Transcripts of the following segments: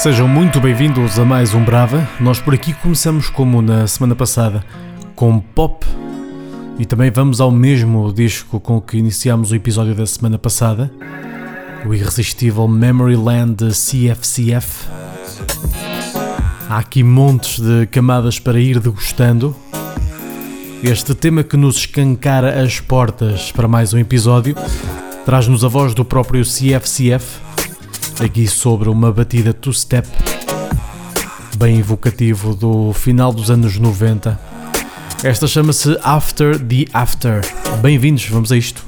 Sejam muito bem-vindos a mais um Brava. Nós por aqui começamos como na semana passada com pop e também vamos ao mesmo disco com que iniciámos o episódio da semana passada, o irresistível Memory Land de CFCF. Há aqui montes de camadas para ir degustando. Este tema que nos escancara as portas para mais um episódio traz-nos a voz do próprio CFCF aqui sobre uma batida two-step bem evocativo do final dos anos 90. Esta chama-se After the After. Bem-vindos, vamos a isto.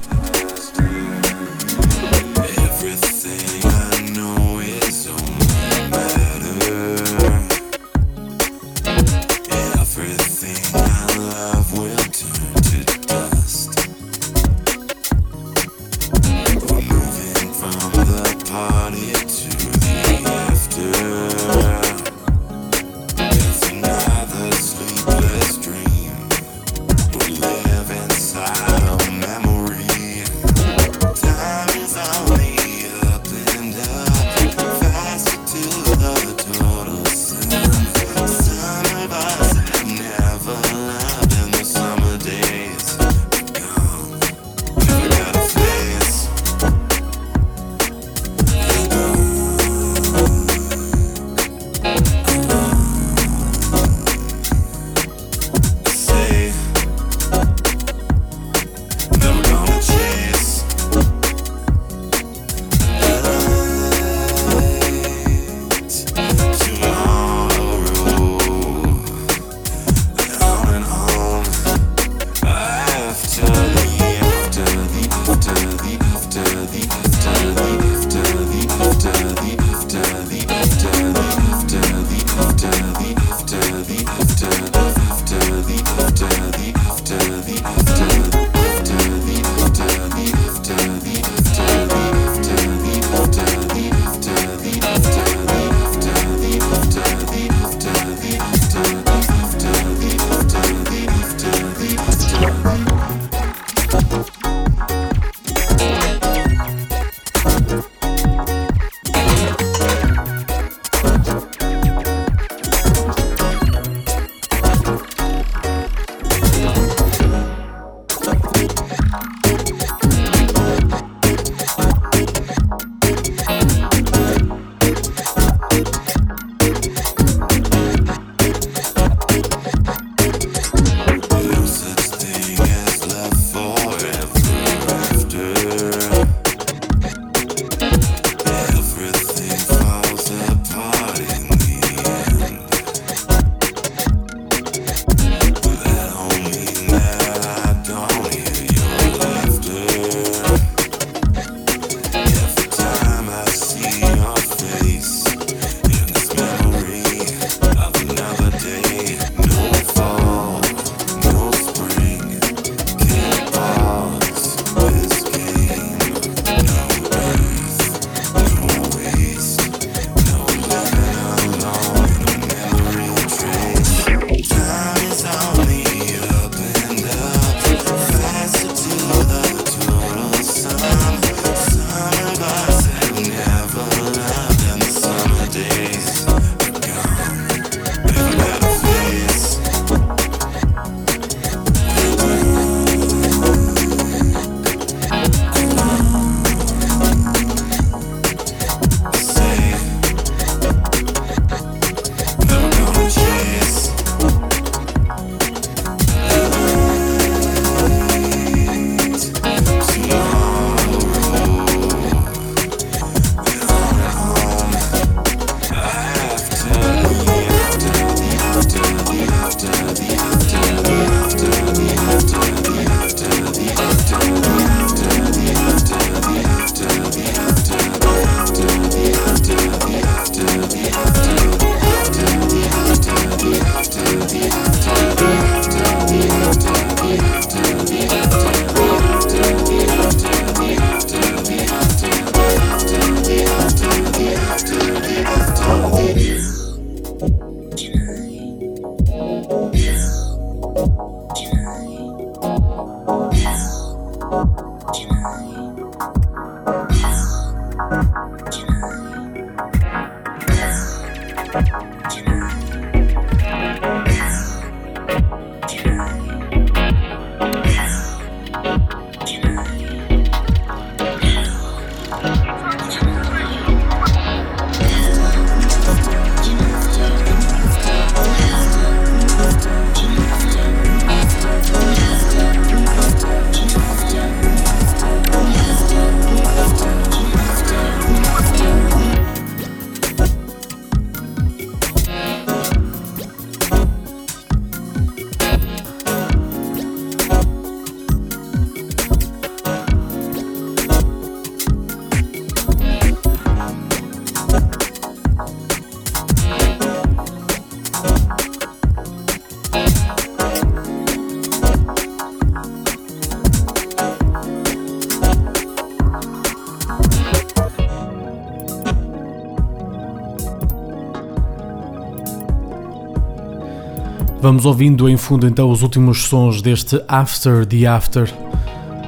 Vamos ouvindo em fundo então os últimos sons deste After the After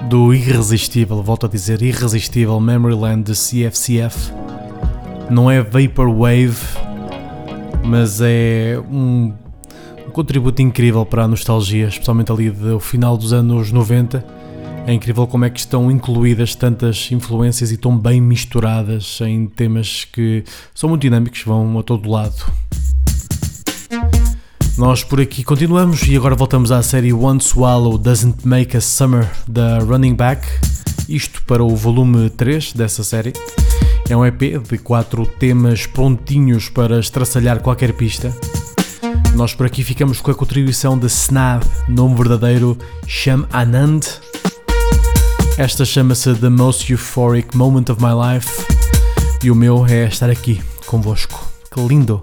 do irresistível, volto a dizer, irresistível Memoryland de CFCF. Não é Vaporwave, mas é um, um contributo incrível para a nostalgia, especialmente ali do final dos anos 90. É incrível como é que estão incluídas tantas influências e tão bem misturadas em temas que são muito dinâmicos, vão a todo lado. Nós por aqui continuamos e agora voltamos à série One Swallow Doesn't Make a Summer da Running Back. Isto para o volume 3 dessa série. É um EP de 4 temas prontinhos para estraçalhar qualquer pista. Nós por aqui ficamos com a contribuição de Snab, nome verdadeiro Sham Anand. Esta chama-se The Most Euphoric Moment of My Life e o meu é estar aqui convosco. Que lindo!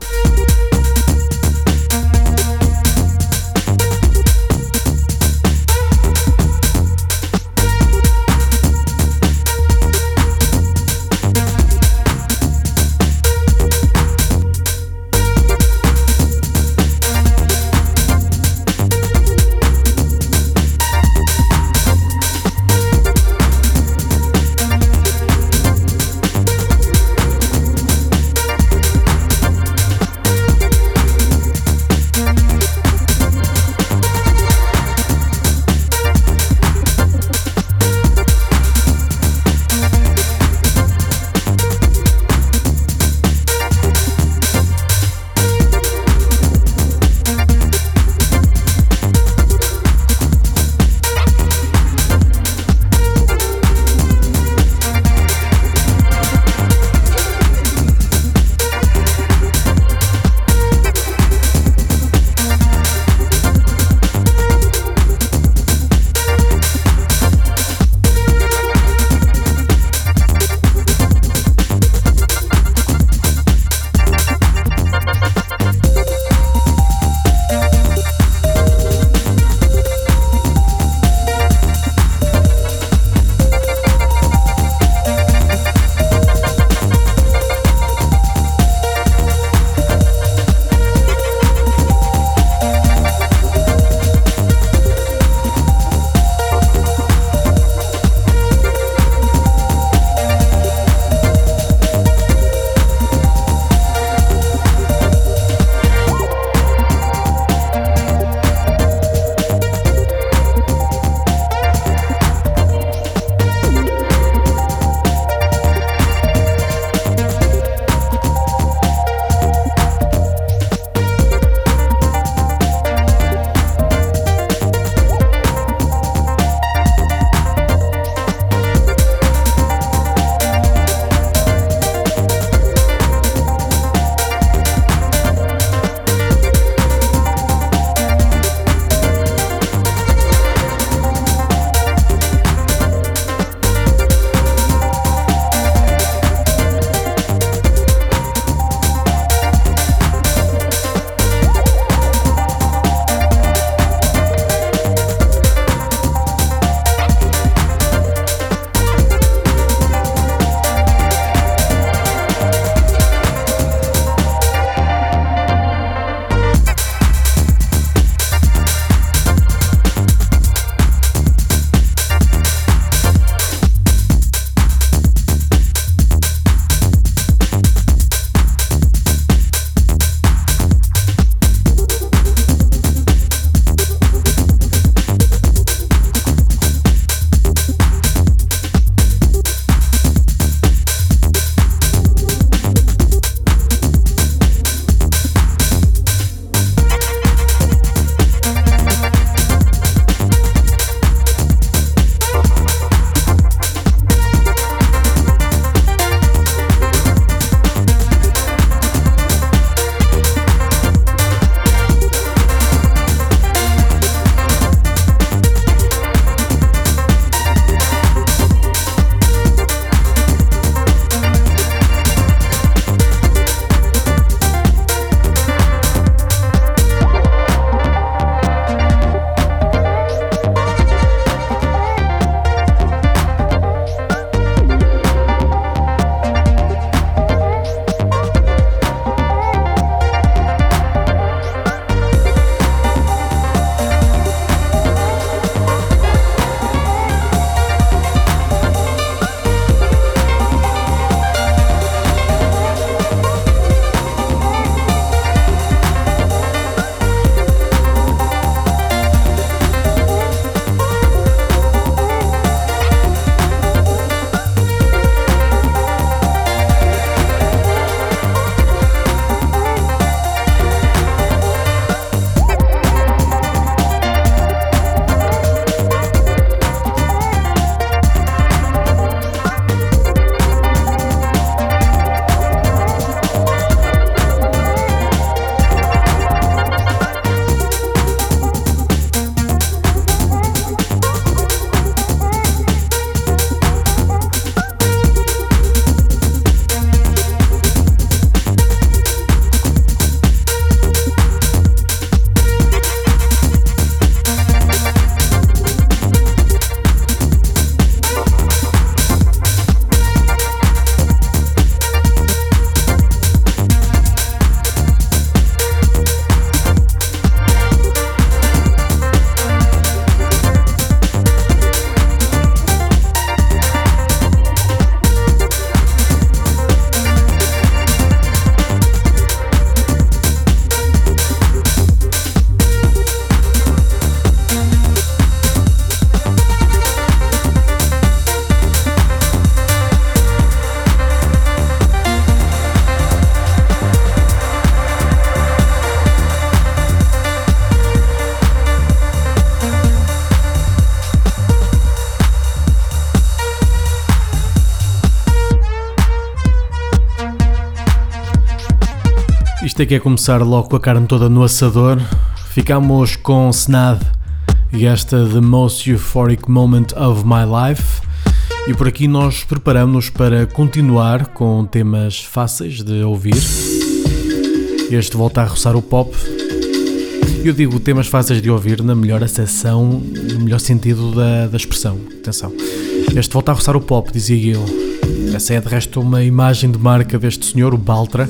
É que é começar logo com a carne toda no assador. Ficamos com Snad e esta The Most Euphoric Moment of My Life. E por aqui nós preparamos para continuar com temas fáceis de ouvir. Este volta a roçar o pop. Eu digo temas fáceis de ouvir na melhor acessão, no melhor sentido da, da expressão. Atenção. Este volta a roçar o pop, dizia eu. Essa é de resto uma imagem de marca deste senhor, o Baltra.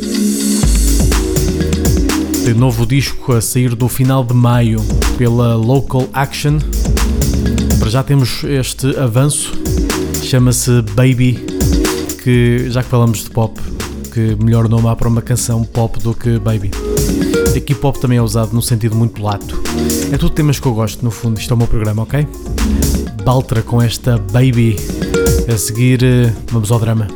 Tem novo disco a sair do final de maio pela Local Action. Para já temos este avanço, chama-se Baby, que já que falamos de pop, que melhor nome há para uma canção pop do que Baby. Aqui pop também é usado num sentido muito lato. É tudo temas que eu gosto, no fundo, isto é o meu programa, ok? Baltra com esta Baby. A seguir, eh, vamos ao drama.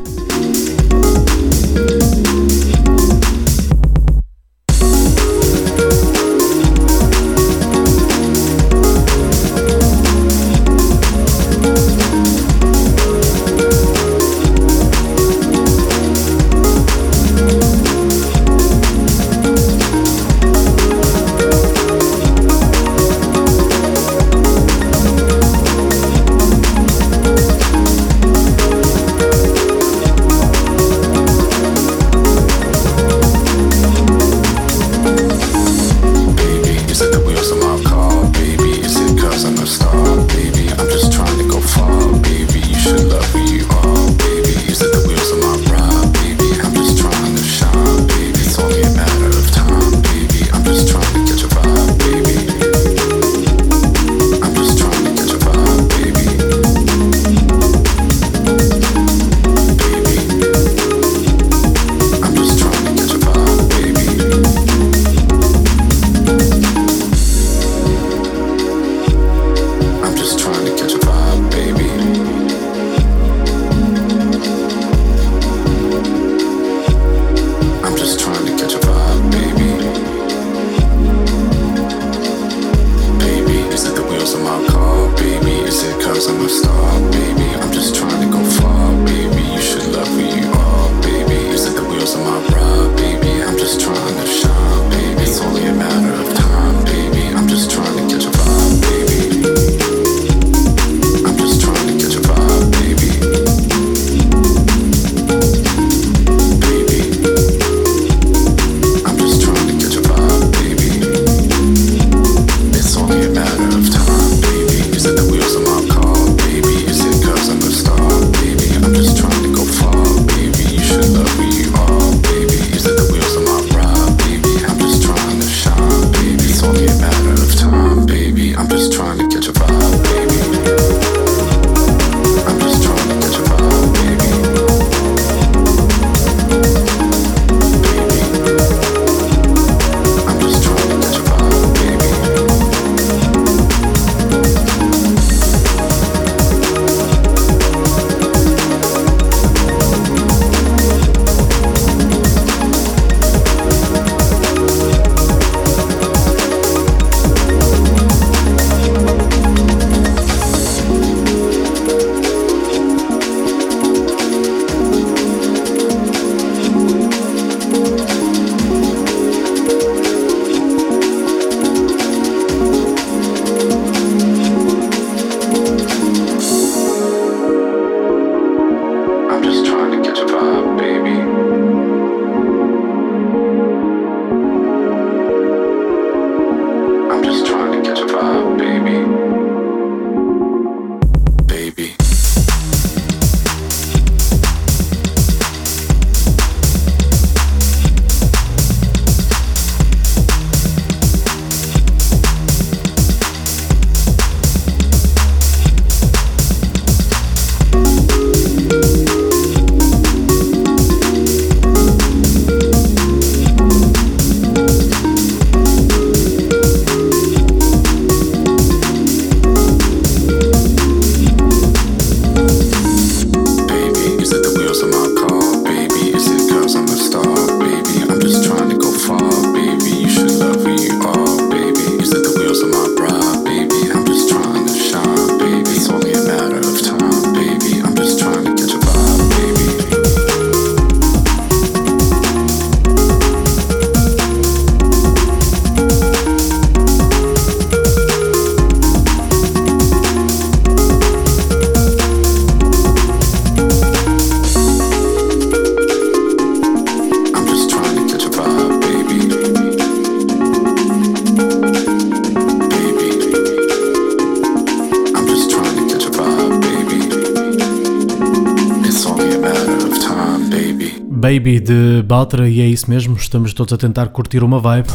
Baby de Baltra e é isso mesmo, estamos todos a tentar curtir uma vibe.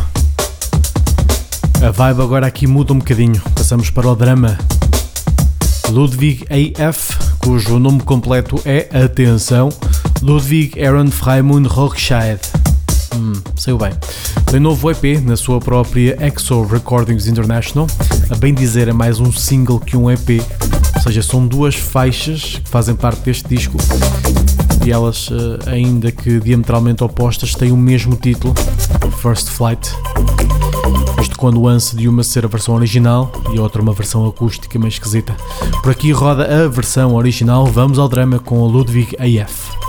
A vibe agora aqui muda um bocadinho, passamos para o drama. Ludwig AF, cujo nome completo é, atenção, Ludwig Aaron Freimund Rockscheid. Hum, saiu bem. Tem novo EP na sua própria Exo Recordings International. A bem dizer, é mais um single que um EP, ou seja, são duas faixas que fazem parte deste disco e elas, eh, ainda que diametralmente opostas, têm o mesmo título, First Flight. Isto quando o lance de uma ser a versão original e a outra uma versão acústica meio esquisita. Por aqui roda a versão original, vamos ao drama com a Ludwig AF.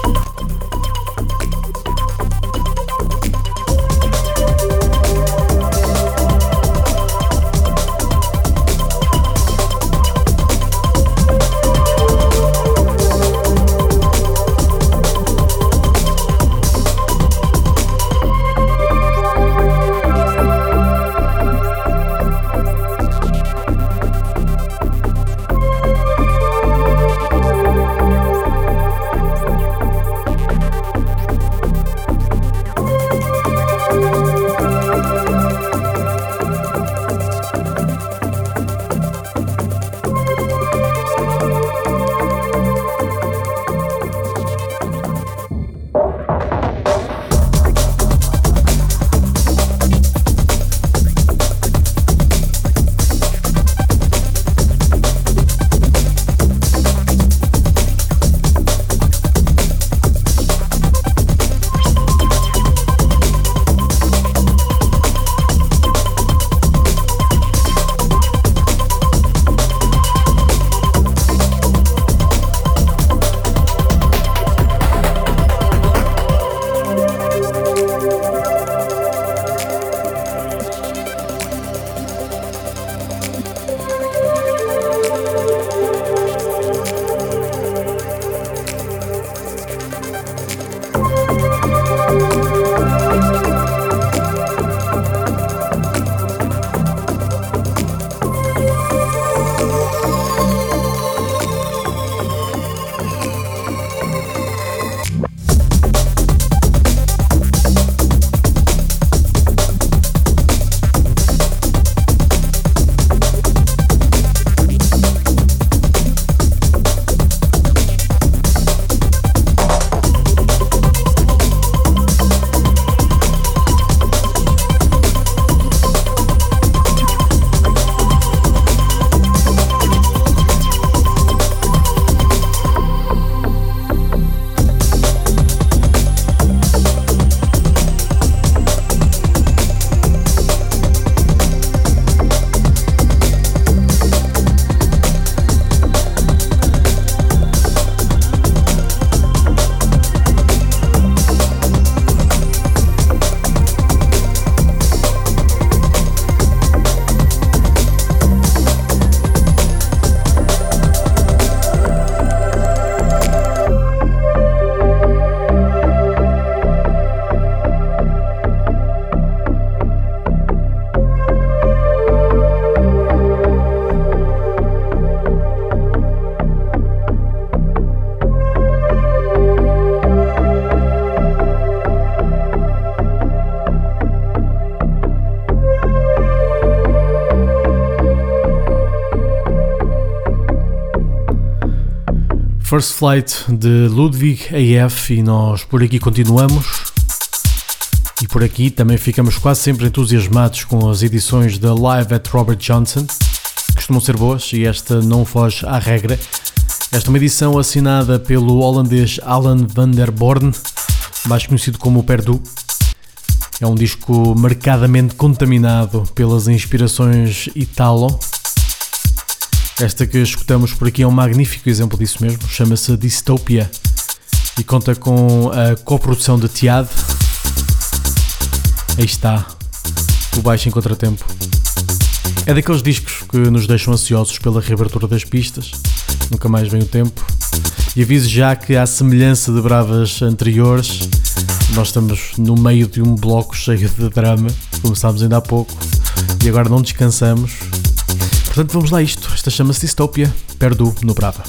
First Flight de Ludwig AF e nós por aqui continuamos. E por aqui também ficamos quase sempre entusiasmados com as edições da Live at Robert Johnson. Costumam ser boas e esta não foge à regra. Esta é uma edição assinada pelo holandês Alan van der Born, mais conhecido como Perdu. É um disco marcadamente contaminado pelas inspirações Italo esta que escutamos por aqui é um magnífico exemplo disso mesmo, chama-se Dystopia e conta com a coprodução de Tiad. Aí está, o baixo em contratempo. É daqueles discos que nos deixam ansiosos pela reabertura das pistas, nunca mais vem o tempo. E aviso já que, à semelhança de bravas anteriores, nós estamos no meio de um bloco cheio de drama, começámos ainda há pouco, e agora não descansamos Portanto, vamos lá isto. Esta chama-se Distopia, Perdu no Brava.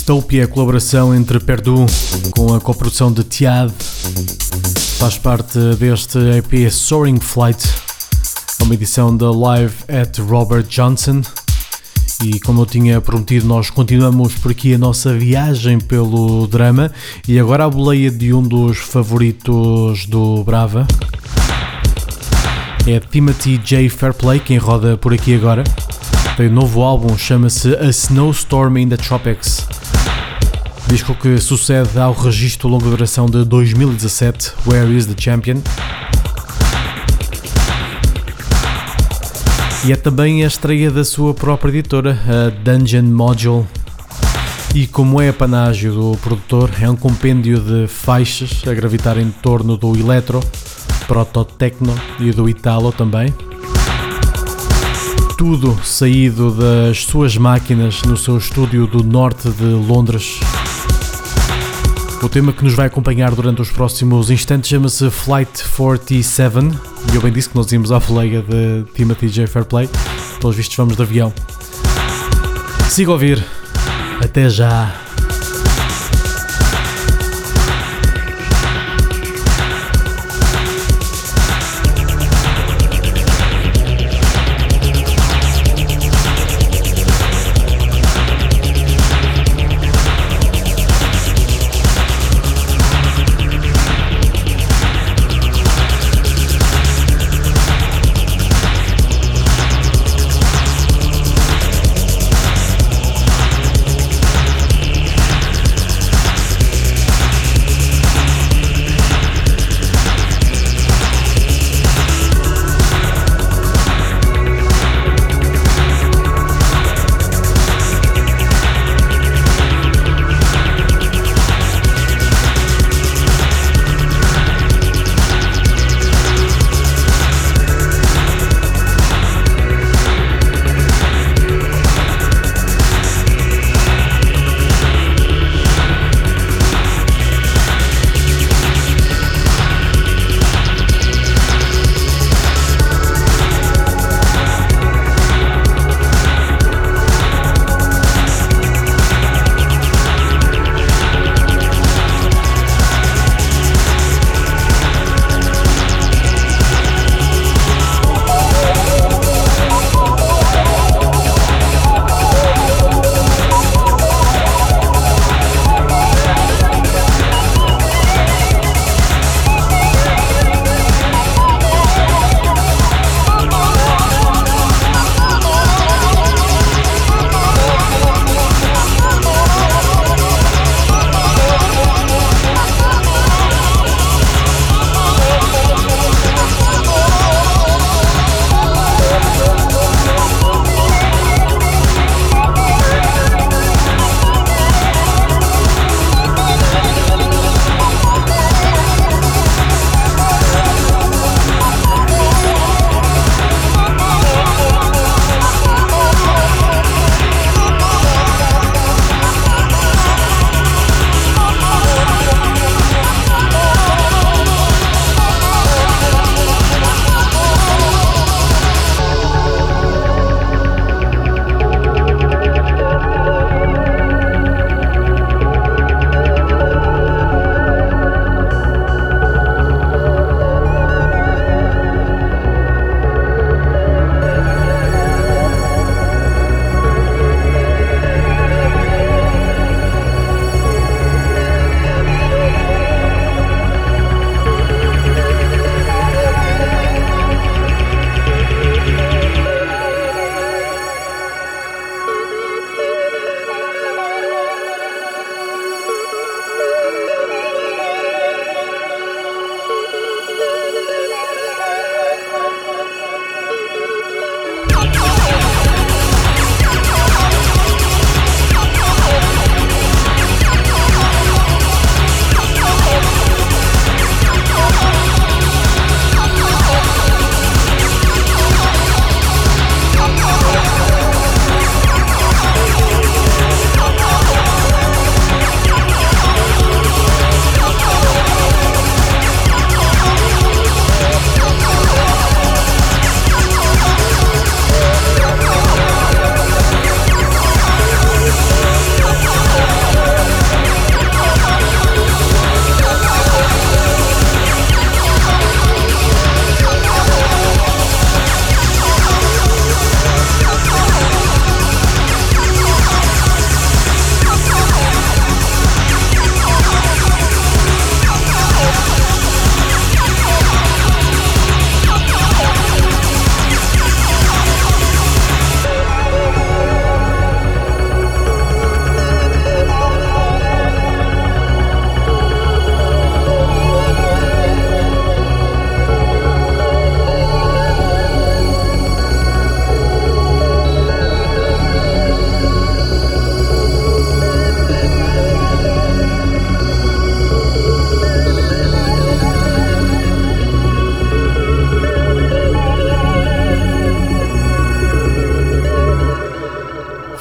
Dystopia, colaboração entre Perdu com a coprodução de Tiad, faz parte deste EP Soaring Flight, uma edição da Live at Robert Johnson. E como eu tinha prometido, nós continuamos por aqui a nossa viagem pelo drama e agora a boleia de um dos favoritos do Brava. É Timothy J. Fairplay quem roda por aqui agora. Tem um novo álbum, chama-se A Snowstorm in the Tropics. Disco que sucede ao registro longa duração de 2017, Where is the Champion? E é também a estreia da sua própria editora, a Dungeon Module. E como é a panágio do produtor, é um compêndio de faixas a gravitar em torno do electro, proto-techno e do italo também tudo saído das suas máquinas no seu estúdio do norte de Londres. O tema que nos vai acompanhar durante os próximos instantes chama-se Flight 47 e eu bem disse que nós íamos à fleia de Timothy J. Fairplay. Pelos vistos, vamos de avião. Siga a ouvir. Até já.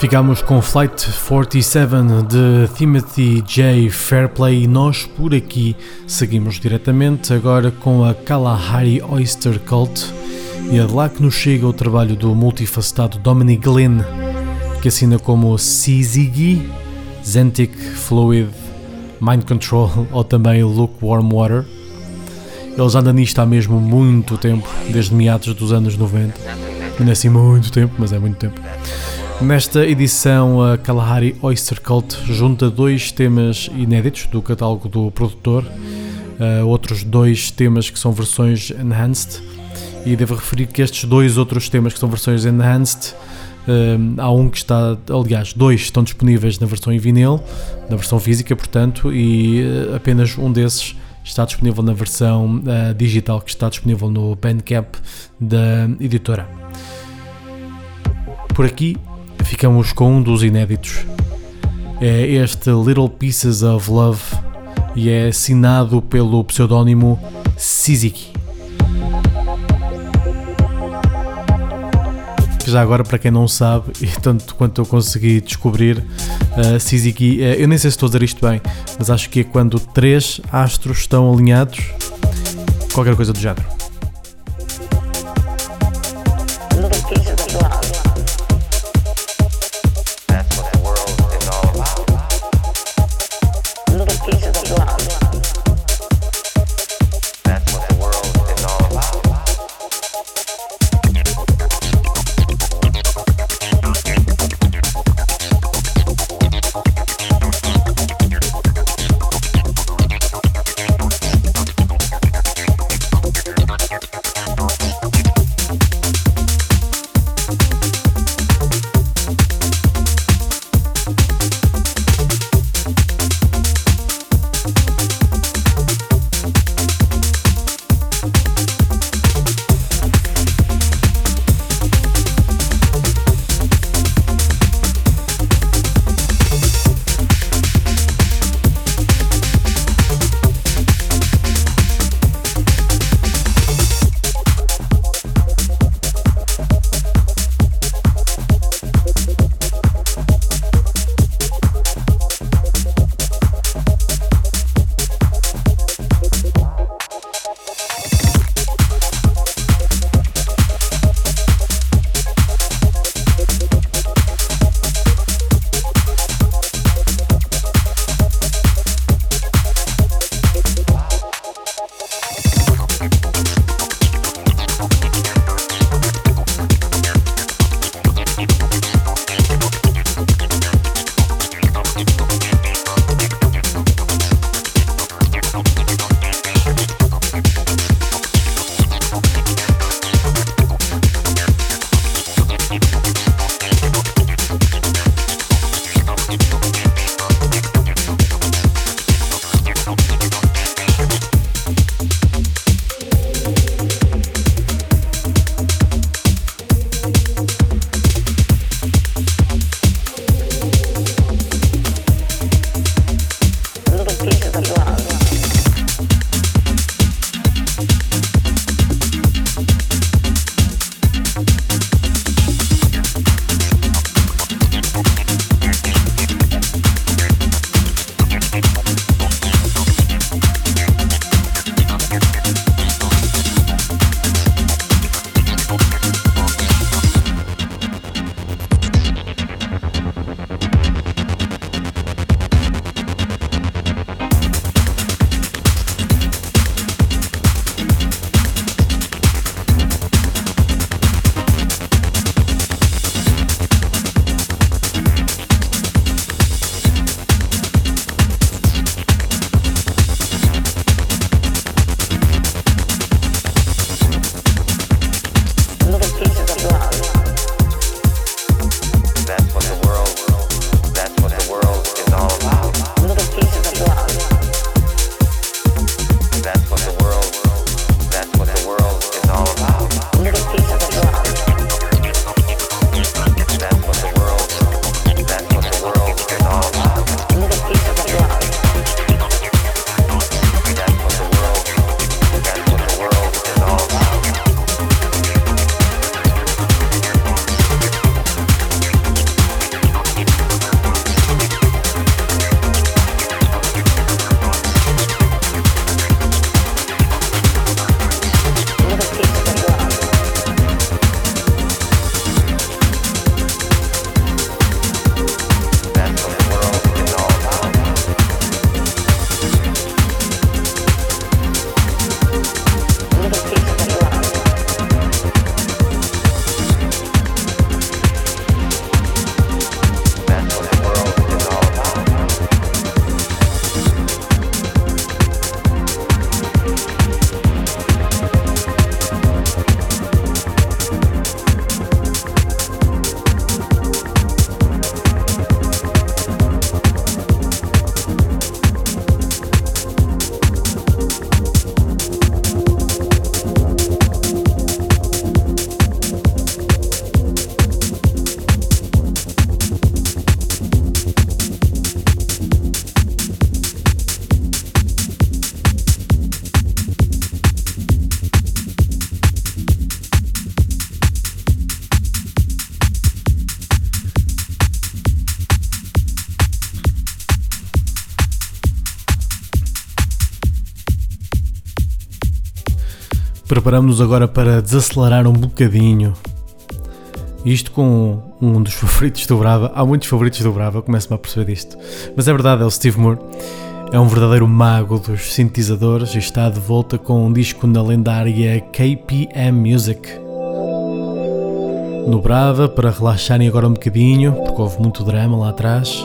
Ficámos com Flight 47 de Timothy J. Fairplay e nós por aqui seguimos diretamente agora com a Kalahari Oyster Cult e é de lá que nos chega o trabalho do multifacetado Dominic Glenn que assina como CZG, Zentic Fluid, Mind Control ou também Lukewarm Water. Eles andam nisto há mesmo muito tempo, desde meados dos anos 90. Não é assim muito tempo, mas é muito tempo. Nesta edição, a Kalahari Oyster Cult junta dois temas inéditos do catálogo do produtor, uh, outros dois temas que são versões enhanced, e devo referir que estes dois outros temas que são versões enhanced, uh, há um que está, aliás, dois estão disponíveis na versão em vinil, na versão física, portanto, e uh, apenas um desses está disponível na versão digital que está disponível no Bandcamp da editora. Por aqui ficamos com um dos inéditos. É este Little Pieces of Love e é assinado pelo pseudónimo Siziki. já agora, para quem não sabe, e tanto quanto eu consegui descobrir, uh, Siziki, uh, eu nem sei se estou a dizer isto bem, mas acho que é quando três astros estão alinhados, qualquer coisa do género. Preparamos-nos agora para desacelerar um bocadinho. Isto com um dos favoritos do Brava. Há muitos favoritos do Brava, começo-me a perceber disto. Mas é verdade, é o Steve Moore. É um verdadeiro mago dos sintetizadores e está de volta com um disco na lendária KPM Music. No Brava, para relaxarem agora um bocadinho, porque houve muito drama lá atrás,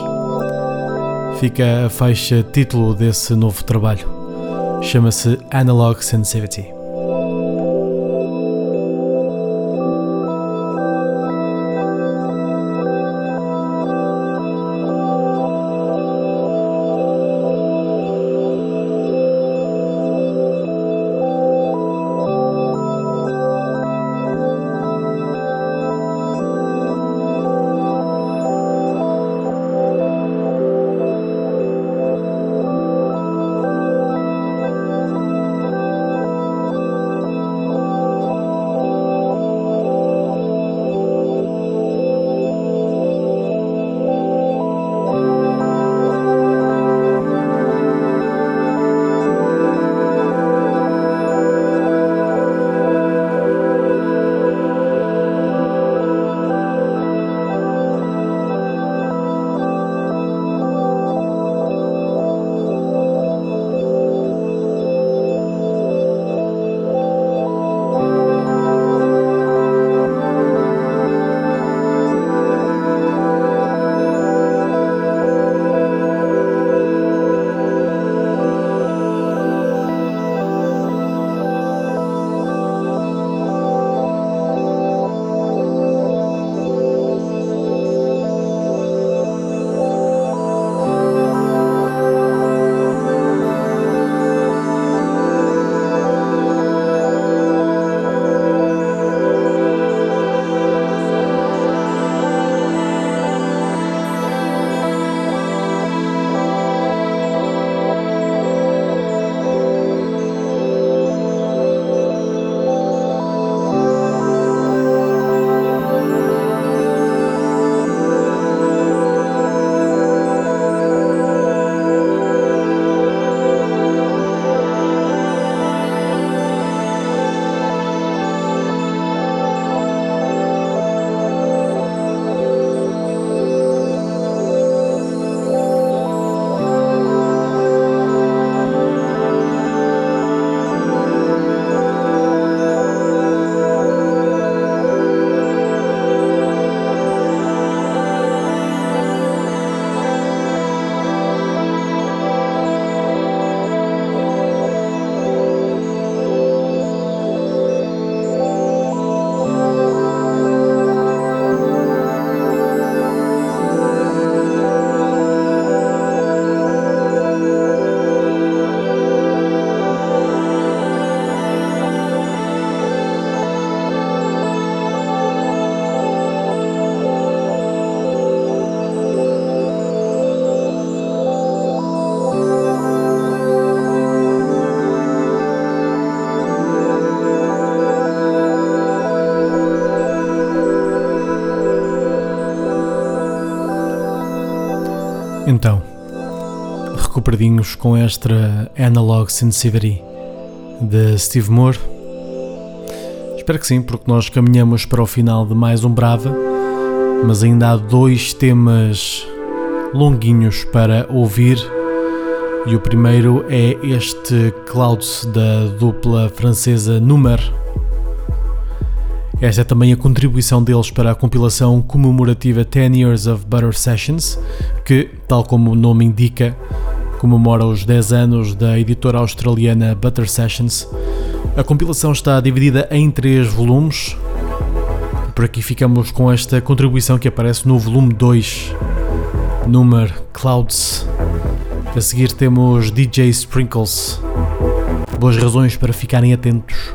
fica a faixa título desse novo trabalho. Chama-se Analog Sensitivity. Recuperadinhos com esta Analog Sensitivity de Steve Moore. Espero que sim, porque nós caminhamos para o final de mais um Brava, mas ainda há dois temas longuinhos para ouvir. E o primeiro é este Clouds da dupla francesa Numer esta é também a contribuição deles para a compilação comemorativa 10 Years of Butter Sessions, que, tal como o nome indica, comemora os 10 anos da editora australiana Butter Sessions. A compilação está dividida em três volumes. Por aqui ficamos com esta contribuição que aparece no volume 2, número Clouds. A seguir temos DJ Sprinkles. Boas razões para ficarem atentos.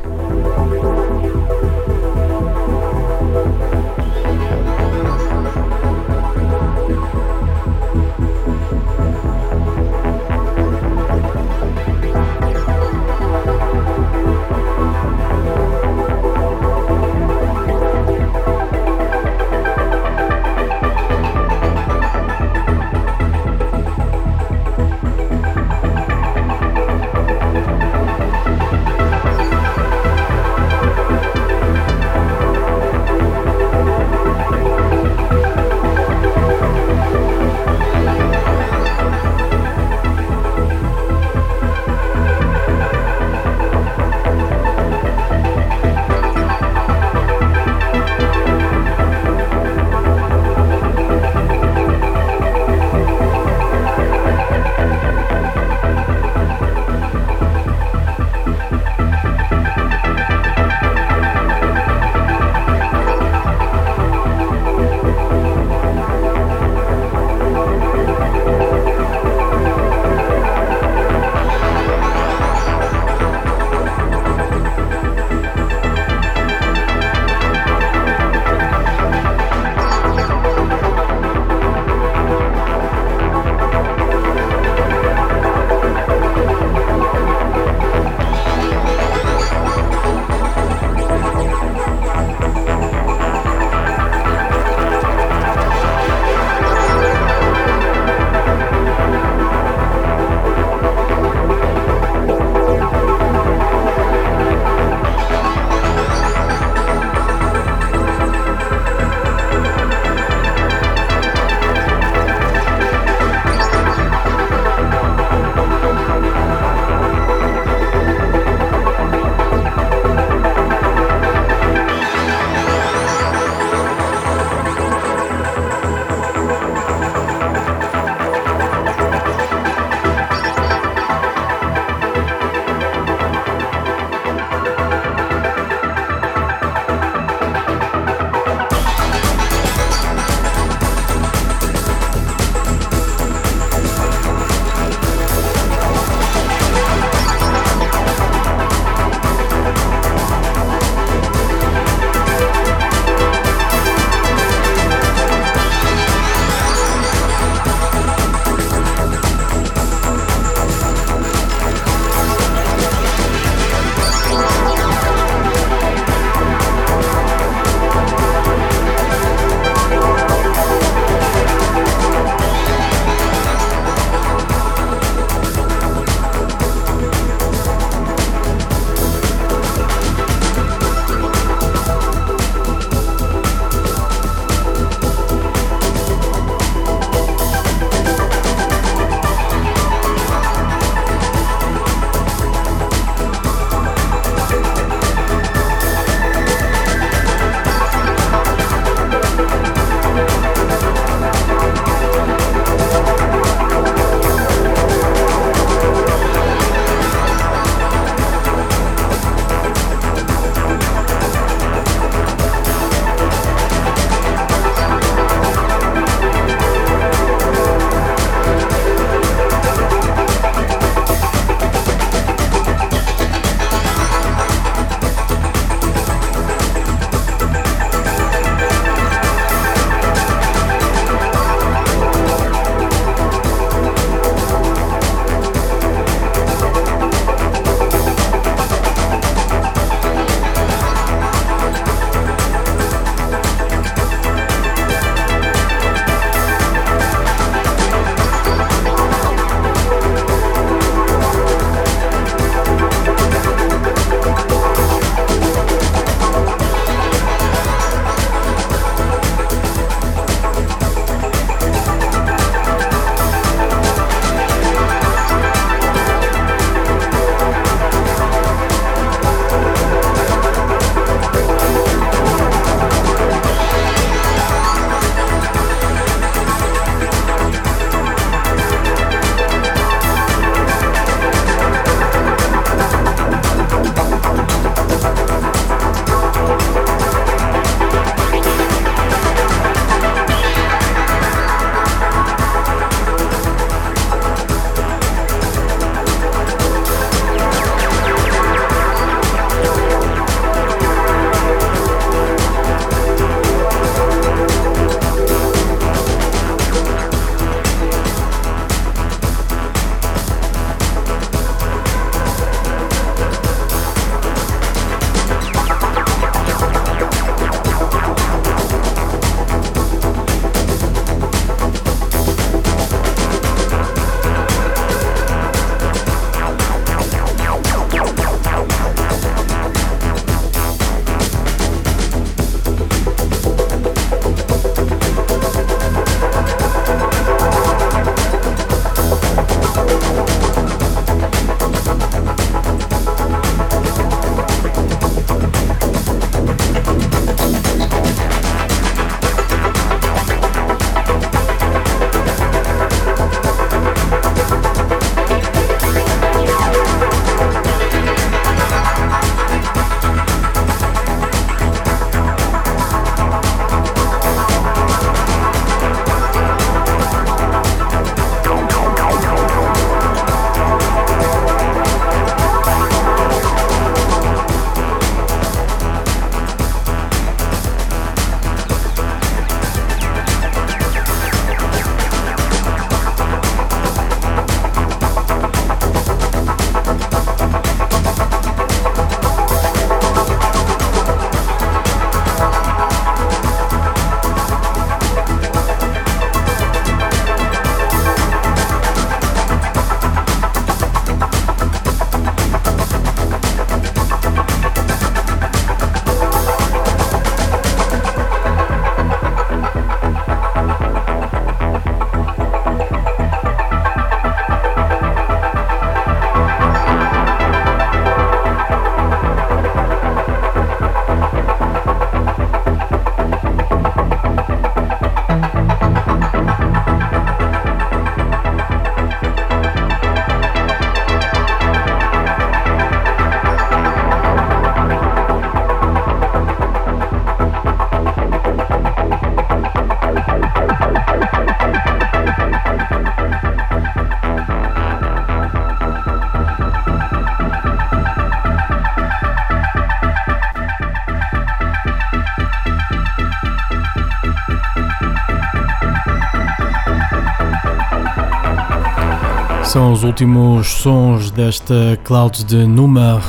São os últimos sons desta Cloud de Numar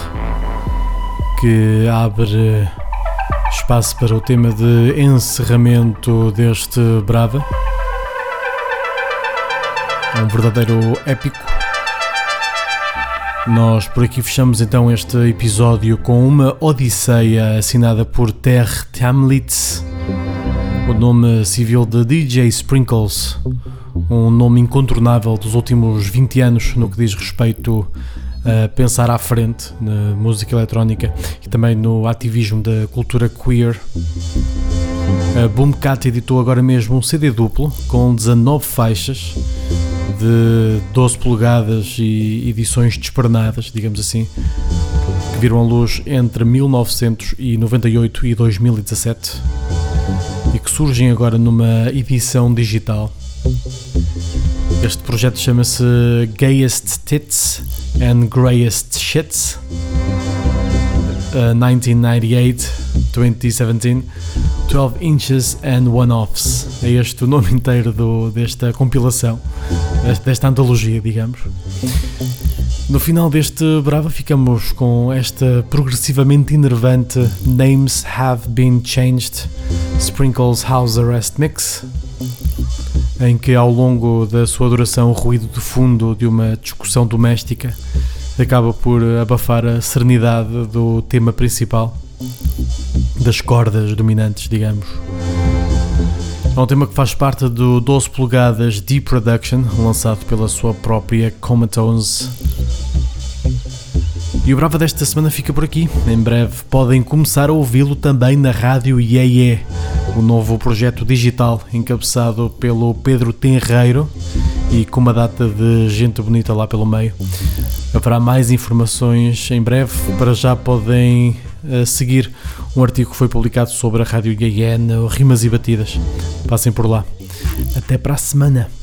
que abre espaço para o tema de encerramento deste Brava. Um verdadeiro épico. Nós por aqui fechamos então este episódio com uma odisseia assinada por Ter Tamlitz, o nome civil de DJ Sprinkles um nome incontornável dos últimos 20 anos no que diz respeito a pensar à frente na música eletrónica e também no ativismo da cultura queer. A Boomcat editou agora mesmo um CD duplo com 19 faixas de 12 polegadas e edições despernadas, digamos assim, que viram a luz entre 1998 e 2017 e que surgem agora numa edição digital este projeto chama-se Gayest Tits and Greyest Shits uh, 1998-2017 12 Inches and One-Offs. É este o nome inteiro do, desta compilação, desta antologia, digamos. No final deste Brava ficamos com esta progressivamente enervante Names Have Been Changed Sprinkles House Arrest Mix em que ao longo da sua duração o ruído de fundo de uma discussão doméstica acaba por abafar a serenidade do tema principal, das cordas dominantes, digamos. É um tema que faz parte do 12 polegadas Deep Production, lançado pela sua própria Comatones. E o Brava desta semana fica por aqui. Em breve podem começar a ouvi-lo também na rádio IEE o novo projeto digital encabeçado pelo Pedro Tenreiro e com uma data de gente bonita lá pelo meio. Haverá mais informações em breve. Para já podem uh, seguir um artigo que foi publicado sobre a Rádio GN, Rimas e Batidas. Passem por lá. Até para a semana.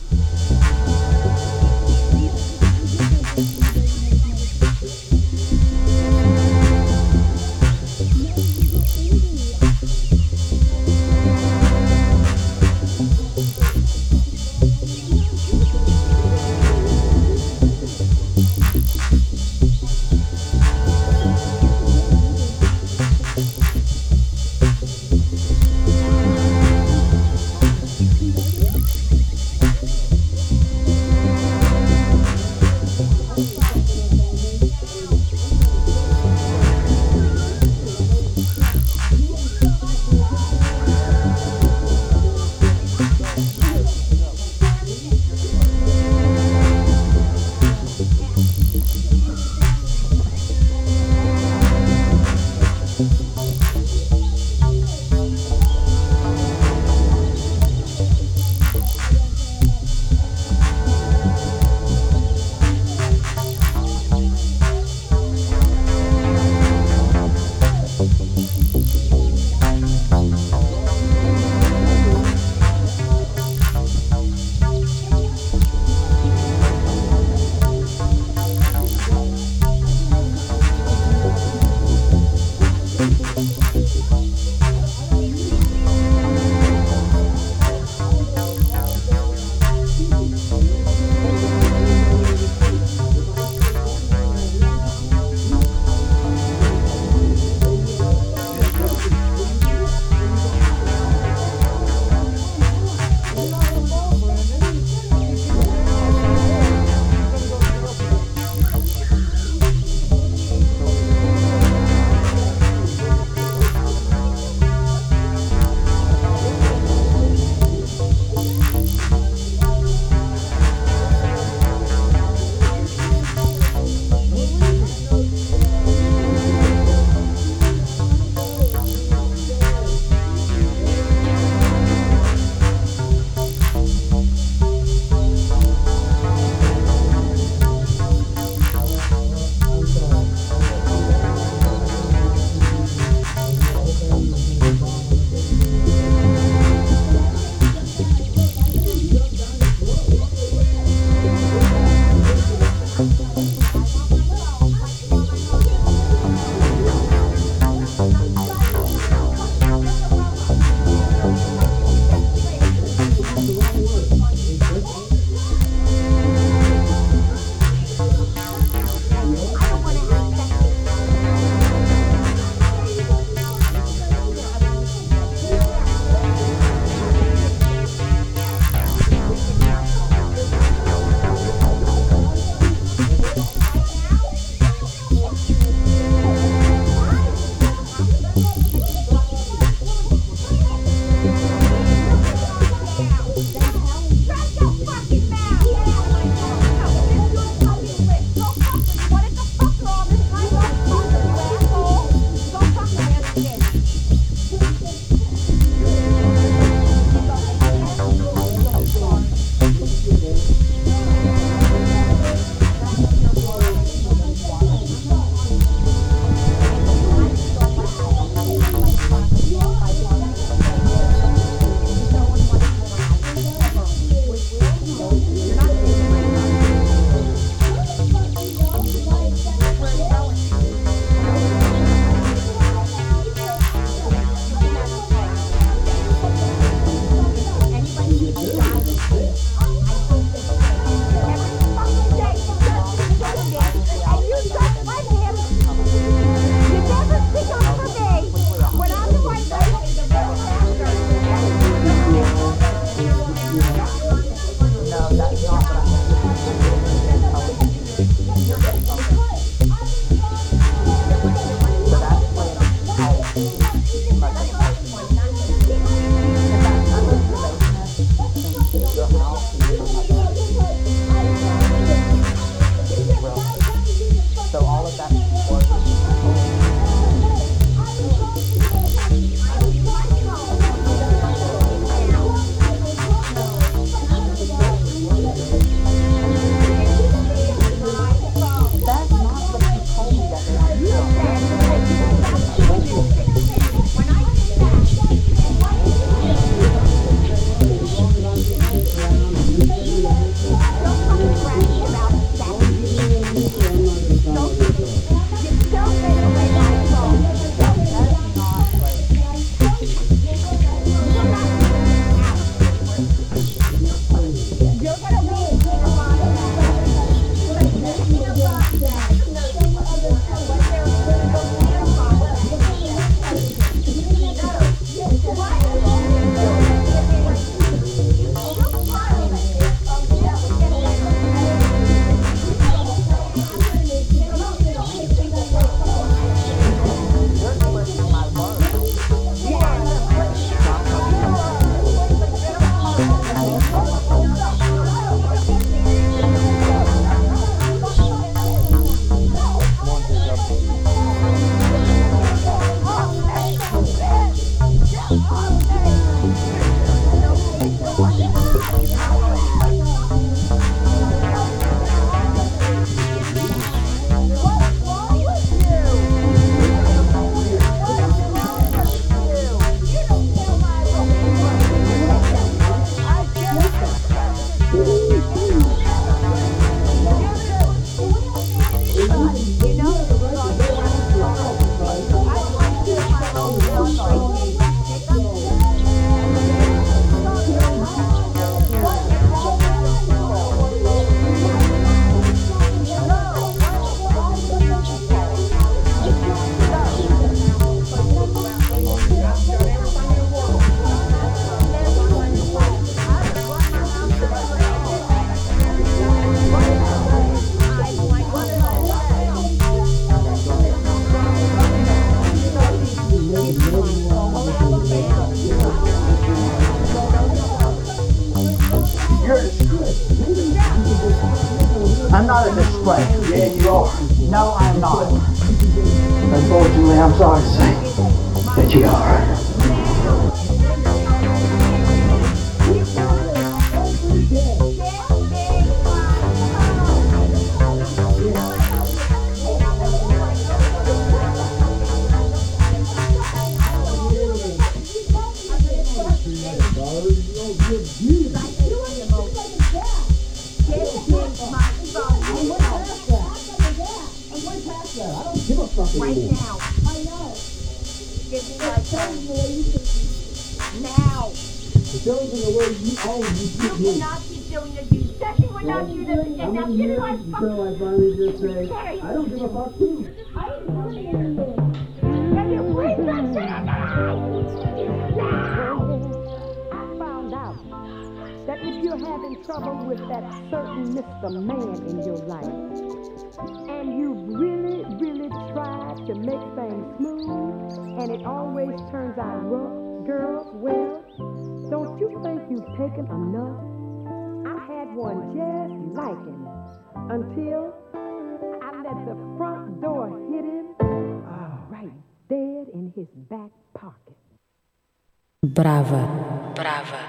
Brava. Brava.